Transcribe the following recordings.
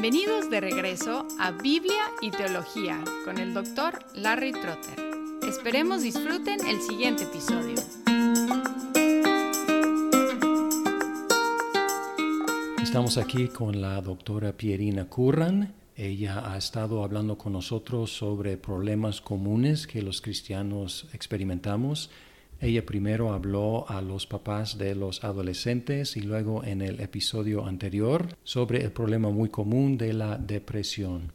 Bienvenidos de regreso a Biblia y Teología con el doctor Larry Trotter. Esperemos disfruten el siguiente episodio. Estamos aquí con la doctora Pierina Curran. Ella ha estado hablando con nosotros sobre problemas comunes que los cristianos experimentamos ella primero habló a los papás de los adolescentes y luego en el episodio anterior sobre el problema muy común de la depresión.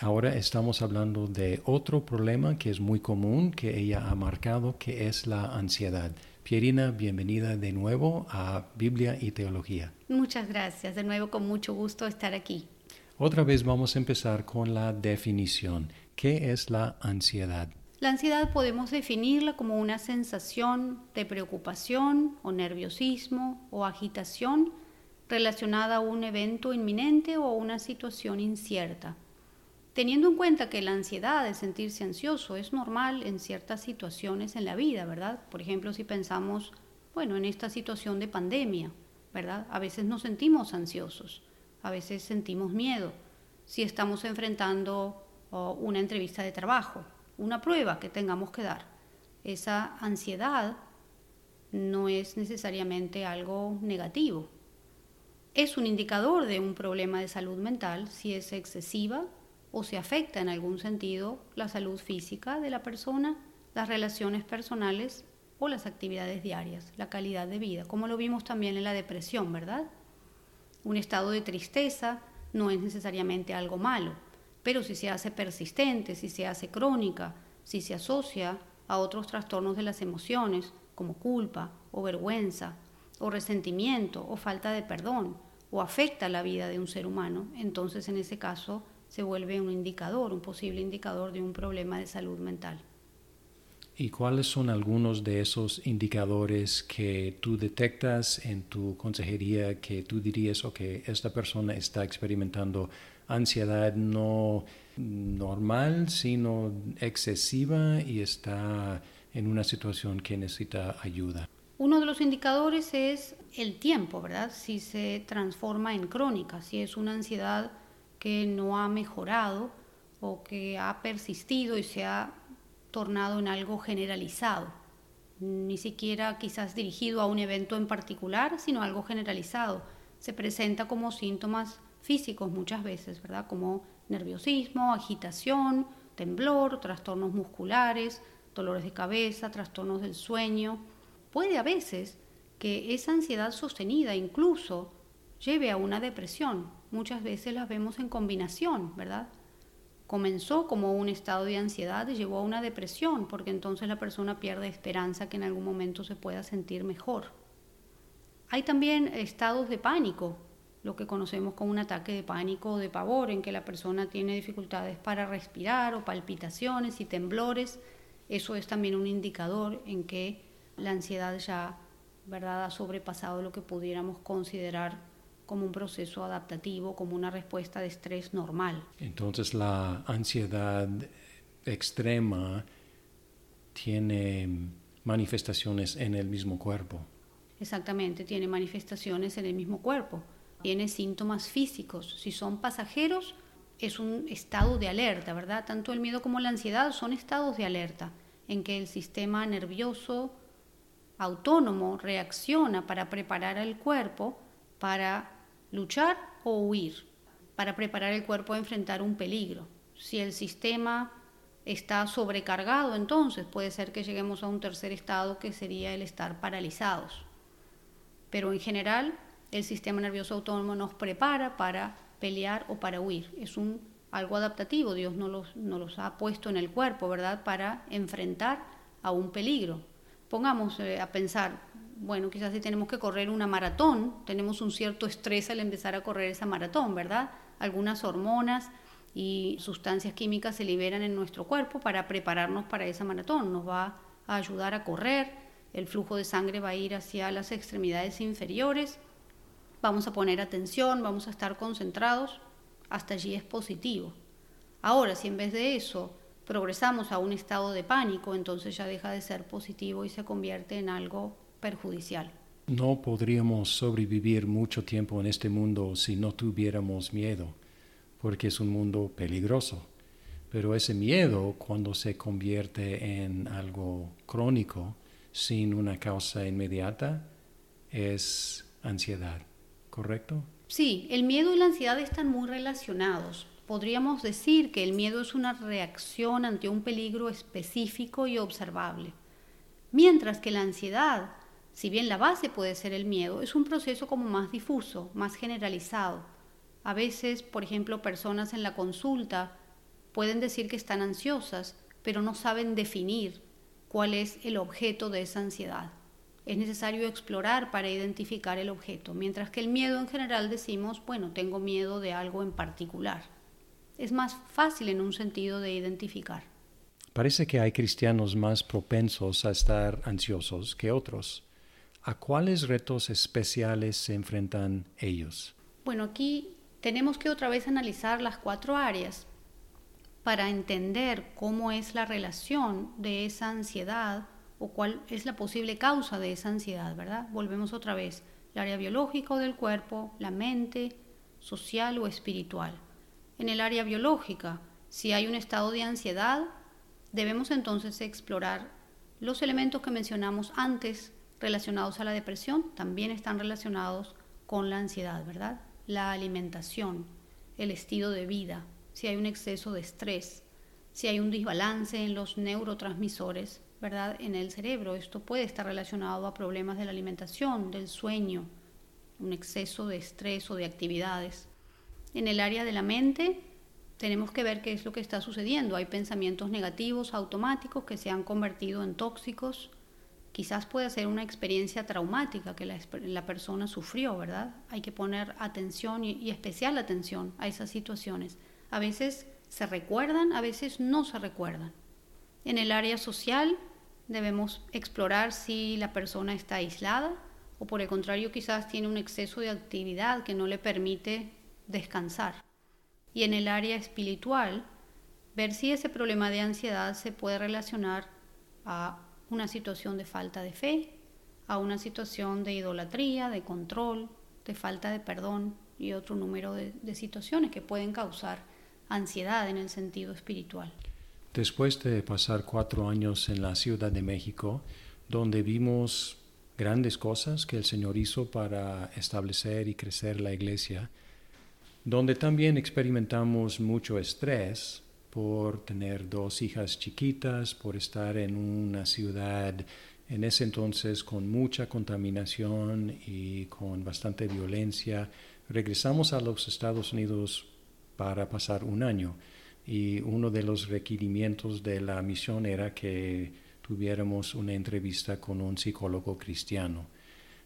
Ahora estamos hablando de otro problema que es muy común que ella ha marcado, que es la ansiedad. Pierina, bienvenida de nuevo a Biblia y Teología. Muchas gracias, de nuevo con mucho gusto estar aquí. Otra vez vamos a empezar con la definición. ¿Qué es la ansiedad? La ansiedad podemos definirla como una sensación de preocupación o nerviosismo o agitación relacionada a un evento inminente o una situación incierta. Teniendo en cuenta que la ansiedad de sentirse ansioso es normal en ciertas situaciones en la vida, ¿verdad? Por ejemplo, si pensamos, bueno, en esta situación de pandemia, ¿verdad? A veces nos sentimos ansiosos, a veces sentimos miedo, si estamos enfrentando oh, una entrevista de trabajo, una prueba que tengamos que dar. Esa ansiedad no es necesariamente algo negativo. Es un indicador de un problema de salud mental si es excesiva o se afecta en algún sentido la salud física de la persona, las relaciones personales o las actividades diarias, la calidad de vida, como lo vimos también en la depresión, ¿verdad? Un estado de tristeza no es necesariamente algo malo pero si se hace persistente, si se hace crónica, si se asocia a otros trastornos de las emociones, como culpa o vergüenza, o resentimiento o falta de perdón, o afecta la vida de un ser humano, entonces en ese caso se vuelve un indicador, un posible indicador de un problema de salud mental. ¿Y cuáles son algunos de esos indicadores que tú detectas en tu consejería que tú dirías, ok, esta persona está experimentando ansiedad no normal, sino excesiva y está en una situación que necesita ayuda. Uno de los indicadores es el tiempo, ¿verdad? Si se transforma en crónica, si es una ansiedad que no ha mejorado o que ha persistido y se ha tornado en algo generalizado, ni siquiera quizás dirigido a un evento en particular, sino algo generalizado. Se presenta como síntomas físicos muchas veces, ¿verdad? Como nerviosismo, agitación, temblor, trastornos musculares, dolores de cabeza, trastornos del sueño. Puede a veces que esa ansiedad sostenida incluso lleve a una depresión. Muchas veces las vemos en combinación, ¿verdad? Comenzó como un estado de ansiedad y llevó a una depresión, porque entonces la persona pierde esperanza que en algún momento se pueda sentir mejor. Hay también estados de pánico, lo que conocemos como un ataque de pánico o de pavor, en que la persona tiene dificultades para respirar o palpitaciones y temblores. Eso es también un indicador en que la ansiedad ya ¿verdad? ha sobrepasado lo que pudiéramos considerar como un proceso adaptativo, como una respuesta de estrés normal. Entonces la ansiedad extrema tiene manifestaciones en el mismo cuerpo. Exactamente, tiene manifestaciones en el mismo cuerpo tiene síntomas físicos. Si son pasajeros, es un estado de alerta, ¿verdad? Tanto el miedo como la ansiedad son estados de alerta en que el sistema nervioso autónomo reacciona para preparar al cuerpo para luchar o huir, para preparar el cuerpo a enfrentar un peligro. Si el sistema está sobrecargado, entonces puede ser que lleguemos a un tercer estado que sería el estar paralizados. Pero en general el sistema nervioso autónomo nos prepara para pelear o para huir. Es un algo adaptativo, Dios nos los, ha puesto en el cuerpo, ¿verdad?, para enfrentar a un peligro. Pongamos eh, a pensar, bueno, quizás si tenemos que correr una maratón, tenemos un cierto estrés al empezar a correr esa maratón, ¿verdad? Algunas hormonas y sustancias químicas se liberan en nuestro cuerpo para prepararnos para esa maratón, nos va a ayudar a correr, el flujo de sangre va a ir hacia las extremidades inferiores, vamos a poner atención, vamos a estar concentrados, hasta allí es positivo. Ahora, si en vez de eso progresamos a un estado de pánico, entonces ya deja de ser positivo y se convierte en algo perjudicial. No podríamos sobrevivir mucho tiempo en este mundo si no tuviéramos miedo. porque es un mundo peligroso. Pero ese miedo, cuando se convierte en algo crónico, sin una causa inmediata, es ansiedad, ¿correcto? Sí, el miedo y la ansiedad están muy relacionados. Podríamos decir que el miedo es una reacción ante un peligro específico y observable, mientras que la ansiedad, si bien la base puede ser el miedo, es un proceso como más difuso, más generalizado. A veces, por ejemplo, personas en la consulta pueden decir que están ansiosas, pero no saben definir cuál es el objeto de esa ansiedad es necesario explorar para identificar el objeto, mientras que el miedo en general decimos, bueno, tengo miedo de algo en particular. Es más fácil en un sentido de identificar. Parece que hay cristianos más propensos a estar ansiosos que otros. ¿A cuáles retos especiales se enfrentan ellos? Bueno, aquí tenemos que otra vez analizar las cuatro áreas para entender cómo es la relación de esa ansiedad o cuál es la posible causa de esa ansiedad, ¿verdad? Volvemos otra vez, el área biológica del cuerpo, la mente, social o espiritual. En el área biológica, si hay un estado de ansiedad, debemos entonces explorar los elementos que mencionamos antes relacionados a la depresión, también están relacionados con la ansiedad, ¿verdad? La alimentación, el estilo de vida, si hay un exceso de estrés, si hay un desbalance en los neurotransmisores, ¿verdad? en el cerebro. Esto puede estar relacionado a problemas de la alimentación, del sueño, un exceso de estrés o de actividades. En el área de la mente tenemos que ver qué es lo que está sucediendo. Hay pensamientos negativos automáticos que se han convertido en tóxicos. Quizás puede ser una experiencia traumática que la, persona sufrió, ¿verdad? Hay que poner atención y especial atención a esas situaciones. A veces se recuerdan, a veces no se recuerdan. En el área social debemos explorar si la persona está aislada o por el contrario quizás tiene un exceso de actividad que no le permite descansar. Y en el área espiritual, ver si ese problema de ansiedad se puede relacionar a una situación de falta de fe, a una situación de idolatría, de control, de falta de perdón y otro número de, situaciones que pueden causar ansiedad en el sentido espiritual. Después de pasar cuatro años en la Ciudad de México, donde vimos grandes cosas que el Señor hizo para establecer y crecer la iglesia, donde también experimentamos mucho estrés por tener dos hijas chiquitas, por estar en una ciudad en ese entonces con mucha contaminación y con bastante violencia. Regresamos a los Estados Unidos para pasar un año y uno de los requerimientos de la misión era que tuviéramos una entrevista con un psicólogo cristiano.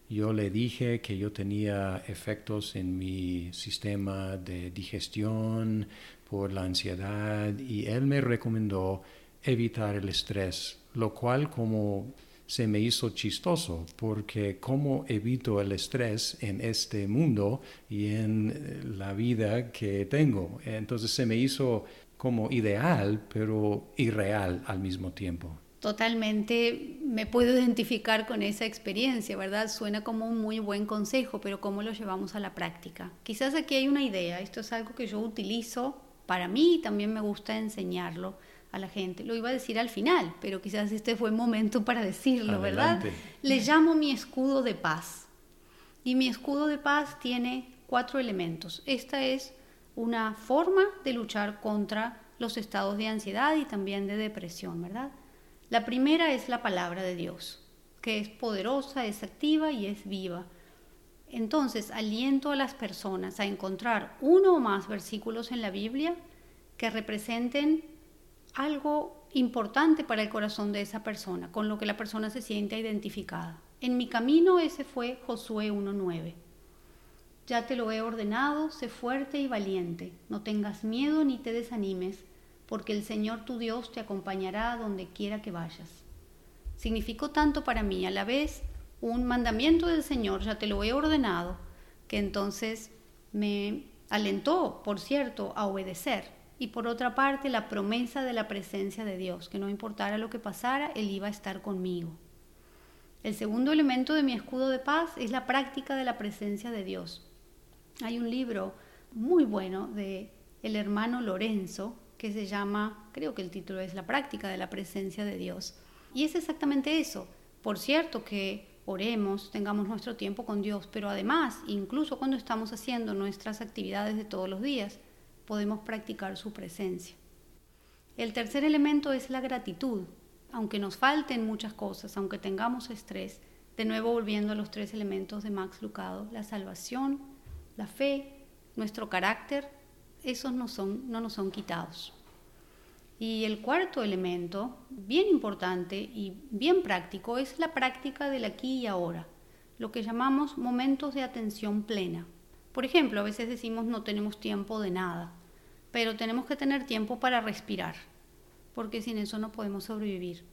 Yo le dije que yo tenía efectos en mi sistema de digestión por la ansiedad y él me recomendó evitar el estrés, lo cual como se me hizo chistoso, porque cómo evito el estrés en este mundo y en la vida que tengo. Entonces se me hizo como ideal, pero irreal al mismo tiempo. Totalmente me puedo identificar con esa experiencia, ¿verdad? Suena como un muy buen consejo, pero ¿cómo lo llevamos a la práctica? Quizás aquí hay una idea, esto es algo que yo utilizo para mí y también me gusta enseñarlo a la gente. Lo iba a decir al final, pero quizás este fue el momento para decirlo, ¿verdad? Le llamo mi escudo de paz. Y mi escudo de paz tiene cuatro elementos. Esta es una forma de luchar contra los estados de ansiedad y también de depresión, ¿verdad? La primera es la palabra de Dios, que es poderosa, es activa y es viva. Entonces, aliento a las personas a encontrar uno o más versículos en la Biblia que representen algo importante para el corazón de esa persona, con lo que la persona se sienta identificada. En mi camino ese fue Josué 1.9. Ya te lo he ordenado, sé fuerte y valiente, no tengas miedo ni te desanimes, porque el Señor tu Dios te acompañará donde quiera que vayas. Significó tanto para mí a la vez un mandamiento del Señor, ya te lo he ordenado, que entonces me alentó, por cierto, a obedecer. Y por otra parte, la promesa de la presencia de Dios, que no importara lo que pasara, Él iba a estar conmigo. El segundo elemento de mi escudo de paz es la práctica de la presencia de Dios. Hay un libro muy bueno de el hermano Lorenzo, que se llama, creo que el título es La práctica de la presencia de Dios. Y es exactamente eso. Por cierto que oremos, tengamos nuestro tiempo con Dios, pero además, incluso cuando estamos haciendo nuestras actividades de todos los días, podemos practicar su presencia. El tercer elemento es la gratitud. Aunque nos falten muchas cosas, aunque tengamos estrés, de nuevo volviendo a los tres elementos de Max Lucado, la salvación, la fe, nuestro carácter, esos no, son, no nos son quitados. Y el cuarto elemento, bien importante y bien práctico, es la práctica del aquí y ahora, lo que llamamos momentos de atención plena. Por ejemplo, a veces decimos no tenemos tiempo de nada, pero tenemos que tener tiempo para respirar, porque sin eso no podemos sobrevivir.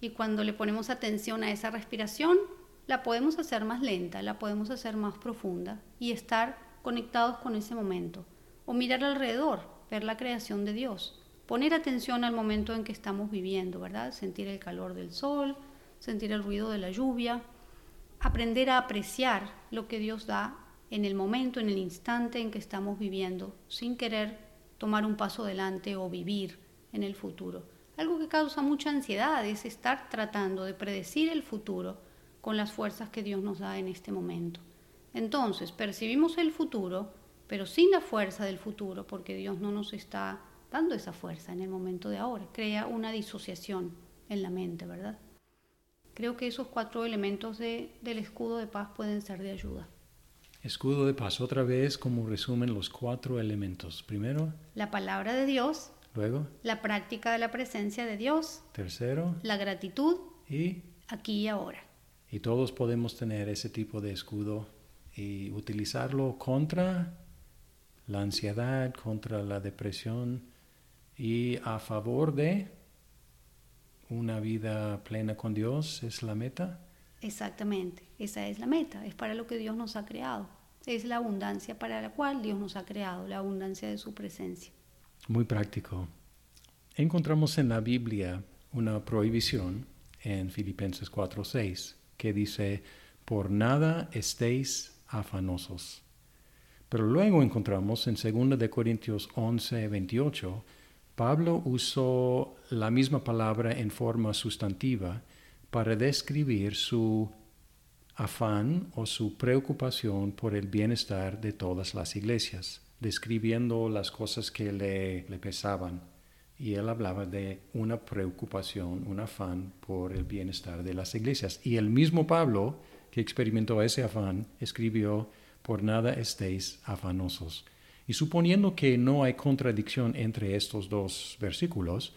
Y cuando le ponemos atención a esa respiración, la podemos hacer más lenta, la podemos hacer más profunda y estar conectados con ese momento. O mirar alrededor, ver la creación de Dios poner atención al momento en que estamos viviendo, ¿verdad? Sentir el calor del sol, sentir el ruido de la lluvia, aprender a apreciar lo que Dios da en el momento, en el instante en que estamos viviendo, sin querer tomar un paso adelante o vivir en el futuro. Algo que causa mucha ansiedad es estar tratando de predecir el futuro con las fuerzas que Dios nos da en este momento. Entonces, percibimos el futuro, pero sin la fuerza del futuro, porque Dios no nos está dando esa fuerza en el momento de ahora. Crea una disociación en la mente, ¿verdad? Creo que esos cuatro elementos del escudo de paz pueden ser de ayuda. Escudo de paz, otra vez como resumen los cuatro elementos. Primero, la palabra de Dios. Luego, la práctica de la presencia de Dios. Tercero, la gratitud. Y aquí y ahora. Y todos podemos tener ese tipo de escudo y utilizarlo contra la ansiedad, contra la depresión, y a favor de una vida plena con Dios es la meta. Exactamente, esa es la meta, es para lo que Dios nos ha creado, es la abundancia para la cual Dios nos ha creado, la abundancia de su presencia. Muy práctico. Encontramos en la Biblia una prohibición en Filipenses 4:6 que dice, por nada estéis afanosos. Pero luego encontramos en 2 de Corintios 11, 28 Pablo usó la misma palabra en forma sustantiva para describir su afán o su preocupación por el bienestar de todas las iglesias, describiendo las cosas que le, pesaban. Y él hablaba de una preocupación, un afán por el bienestar de las iglesias. Y el mismo Pablo, que experimentó ese afán, escribió, por nada estéis afanosos y suponiendo que no hay contradicción entre estos dos versículos,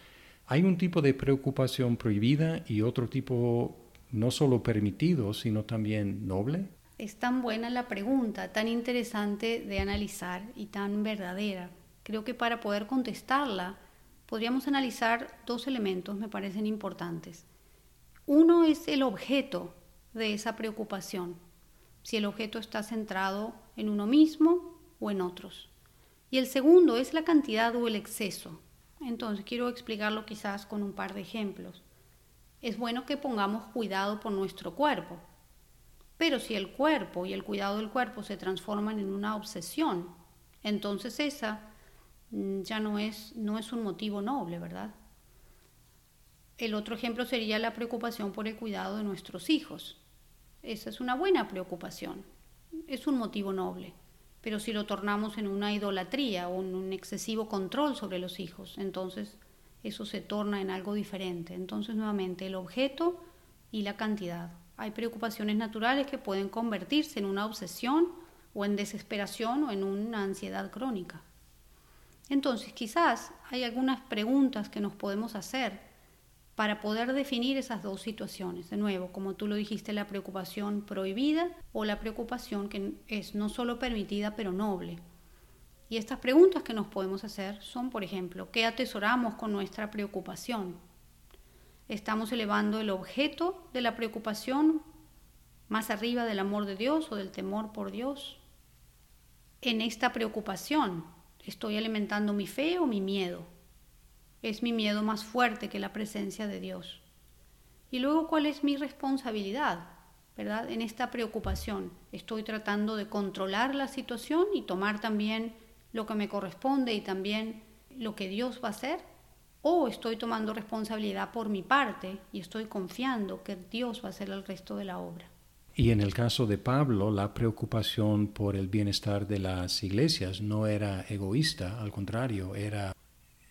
hay un tipo de preocupación prohibida y otro tipo no solo permitido, sino también noble. Es tan buena la pregunta, tan interesante de analizar y tan verdadera. Creo que para poder contestarla podríamos analizar dos elementos, me parecen importantes. Uno es el objeto de esa preocupación, si el objeto está centrado en uno mismo o en otros. Y el segundo es la cantidad o el exceso. Entonces quiero explicarlo quizás con un par de ejemplos. Es bueno que pongamos cuidado por nuestro cuerpo, pero si el cuerpo y el cuidado del cuerpo se transforman en una obsesión, entonces esa mm, ya no es, no es un motivo noble, ¿verdad? El otro ejemplo sería la preocupación por el cuidado de nuestros hijos. Esa es una buena preocupación, es un motivo noble. Pero si lo tornamos en una idolatría o en un excesivo control sobre los hijos, entonces eso se torna en algo diferente. Entonces nuevamente el objeto y la cantidad. Hay preocupaciones naturales que pueden convertirse en una obsesión o en desesperación o en una ansiedad crónica. Entonces quizás hay algunas preguntas que nos podemos hacer para poder definir esas dos situaciones. De nuevo, como tú lo dijiste, la preocupación prohibida o la preocupación que es no solo permitida, pero noble. Y estas preguntas que nos podemos hacer son, por ejemplo, ¿qué atesoramos con nuestra preocupación? ¿Estamos elevando el objeto de la preocupación más arriba del amor de Dios o del temor por Dios? En esta preocupación, ¿estoy alimentando mi fe o mi miedo? Es mi miedo más fuerte que la presencia de Dios. Y luego, ¿cuál es mi responsabilidad? ¿Verdad? En esta preocupación, estoy tratando de controlar la situación y tomar también lo que me corresponde y también lo que Dios va a hacer? ¿O estoy tomando responsabilidad por mi parte y estoy confiando que Dios va a hacer el resto de la obra? Y en el caso de Pablo, la preocupación por el bienestar de las iglesias no era egoísta, al contrario, era,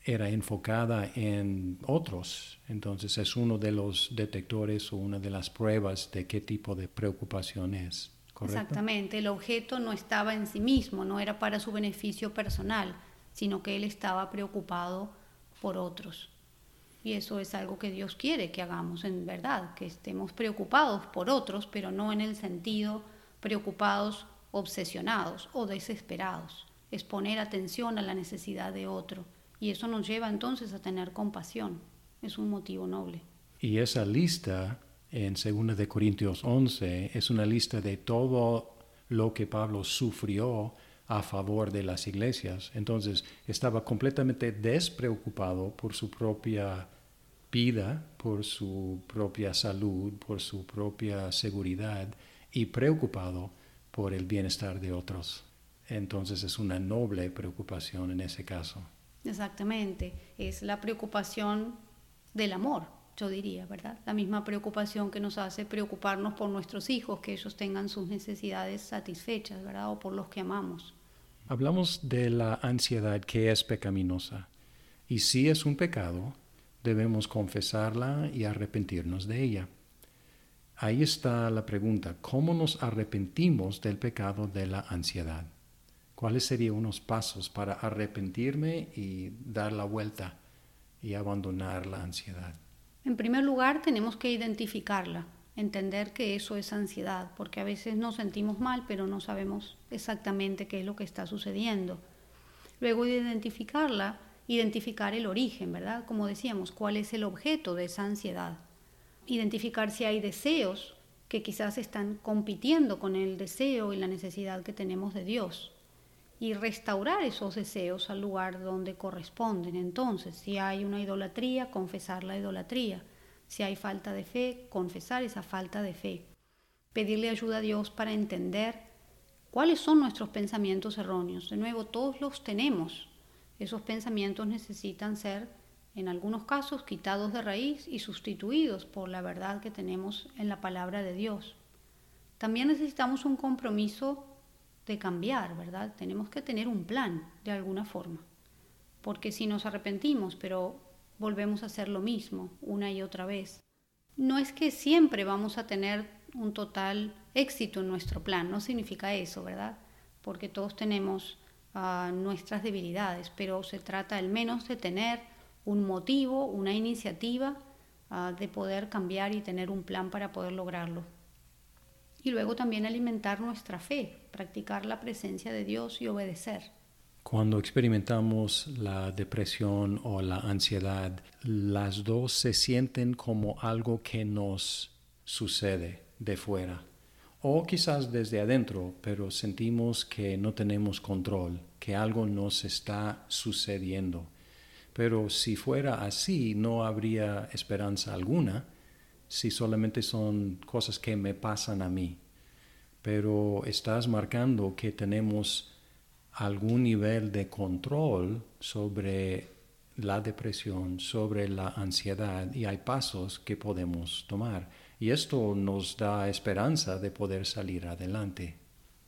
era enfocada en otros. Entonces es uno de los detectores o una de las pruebas de qué tipo de preocupación es. Exactamente, el objeto no estaba en sí mismo, no era para su beneficio personal, sino que él estaba preocupado por otros. Y eso es algo que Dios quiere que hagamos en verdad, que estemos preocupados por otros, pero no en el sentido preocupados, obsesionados o desesperados. Es poner atención a la necesidad de otro. Y eso nos lleva entonces a tener compasión. Es un motivo noble. Y esa lista en 2 de Corintios 11 es una lista de todo lo que Pablo sufrió a favor de las iglesias. Entonces estaba completamente despreocupado por su propia vida, por su propia salud, por su propia seguridad y preocupado por el bienestar de otros. Entonces es una noble preocupación en ese caso. Exactamente, es la preocupación del amor, yo diría, ¿verdad? La misma preocupación que nos hace preocuparnos por nuestros hijos, que ellos tengan sus necesidades satisfechas, ¿verdad? O por los que amamos. Hablamos de la ansiedad que es pecaminosa. Y si es un pecado, debemos confesarla y arrepentirnos de ella. Ahí está la pregunta, ¿cómo nos arrepentimos del pecado de la ansiedad? ¿Cuáles serían unos pasos para arrepentirme y dar la vuelta y abandonar la ansiedad? En primer lugar, tenemos que identificarla entender que eso es ansiedad, porque a veces nos sentimos mal, pero no sabemos exactamente qué es lo que está sucediendo. Luego de identificarla, identificar el origen, ¿verdad? Como decíamos, cuál es el objeto de esa ansiedad. Identificar si hay deseos que quizás están compitiendo con el deseo y la necesidad que tenemos de Dios. Y restaurar esos deseos al lugar donde corresponden. Entonces, si hay una idolatría, confesar la idolatría si hay falta de fe, confesar esa falta de fe. Pedirle ayuda a Dios para entender cuáles son nuestros pensamientos erróneos. De nuevo, todos los tenemos. Esos pensamientos necesitan ser, en algunos casos, quitados de raíz y sustituidos por la verdad que tenemos en la palabra de Dios. También necesitamos un compromiso de cambiar, ¿verdad? Tenemos que tener un plan de alguna forma. Porque si nos arrepentimos, pero volvemos a hacer lo mismo una y otra vez. No es que siempre vamos a tener un total éxito en nuestro plan, no significa eso, ¿verdad? Porque todos tenemos ah, nuestras debilidades, pero se trata al menos de tener un motivo, una iniciativa ah, de poder cambiar y tener un plan para poder lograrlo. Y luego también alimentar nuestra fe, practicar la presencia de Dios y obedecer. Cuando experimentamos la depresión o la ansiedad, las dos se sienten como algo que nos sucede de fuera o quizás desde adentro, pero sentimos que no tenemos control, que algo nos está sucediendo. Pero si fuera así, no habría esperanza alguna, si solamente son cosas que me pasan a mí. Pero estás marcando que tenemos algún nivel de control sobre la depresión, sobre la ansiedad y hay pasos que podemos tomar. Y esto nos da esperanza de poder salir adelante.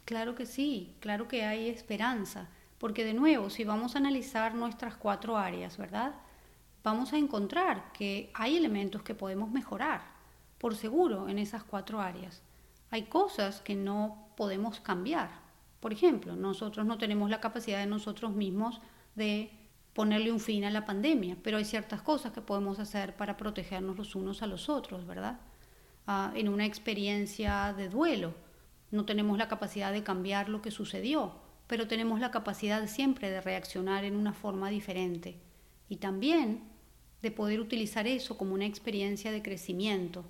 Claro que sí, claro que hay esperanza, porque de nuevo, si vamos a analizar nuestras cuatro áreas, ¿verdad? Vamos a encontrar que hay elementos que podemos mejorar, por seguro, en esas cuatro áreas. Hay cosas que no podemos cambiar, por ejemplo, nosotros no tenemos la capacidad de nosotros mismos de ponerle un fin a la pandemia, pero hay ciertas cosas que podemos hacer para protegernos los unos a los otros, ¿verdad? Ah, en una experiencia de duelo, no tenemos la capacidad de cambiar lo que sucedió, pero tenemos la capacidad siempre de reaccionar en una forma diferente y también de poder utilizar eso como una experiencia de crecimiento,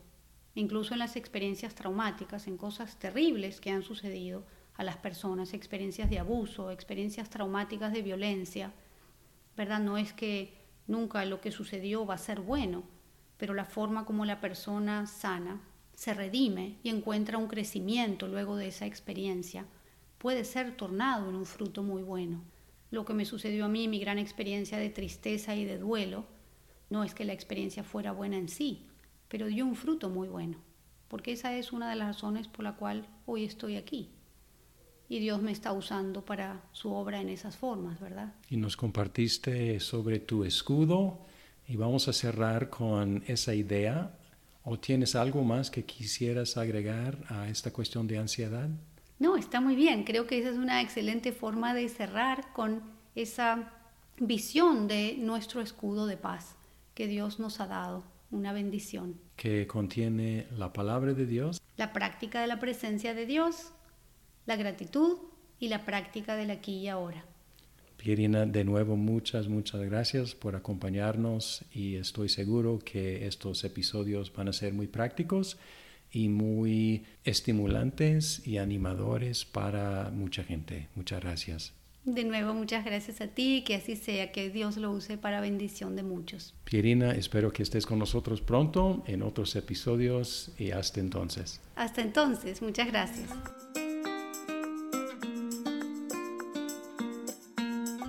incluso en las experiencias traumáticas, en cosas terribles que han sucedido a las personas, experiencias de abuso, experiencias traumáticas de violencia, ¿verdad? No es que nunca lo que sucedió va a ser bueno, pero la forma como la persona sana se redime y encuentra un crecimiento luego de esa experiencia puede ser tornado en un fruto muy bueno. Lo que me sucedió a mí, mi gran experiencia de tristeza y de duelo, no es que la experiencia fuera buena en sí, pero dio un fruto muy bueno, porque esa es una de las razones por la cual hoy estoy aquí. Y Dios me está usando para su obra en esas formas, ¿verdad? Y nos compartiste sobre tu escudo y vamos a cerrar con esa idea. ¿O tienes algo más que quisieras agregar a esta cuestión de ansiedad? No, está muy bien. Creo que esa es una excelente forma de cerrar con esa visión de nuestro escudo de paz que Dios nos ha dado, una bendición. Que contiene la palabra de Dios. La práctica de la presencia de Dios, la gratitud y la práctica del aquí y ahora. Pierina, de nuevo muchas, muchas gracias por acompañarnos y estoy seguro que estos episodios van a ser muy prácticos y muy estimulantes y animadores para mucha gente. Muchas gracias. De nuevo, muchas gracias a ti, que así sea, que Dios lo use para bendición de muchos. Pierina, espero que estés con nosotros pronto en otros episodios y hasta entonces. Hasta entonces, muchas gracias.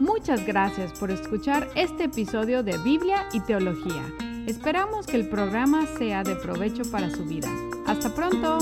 Muchas gracias por escuchar este episodio de Biblia y Teología. Esperamos que el programa sea de provecho para su vida. Hasta pronto.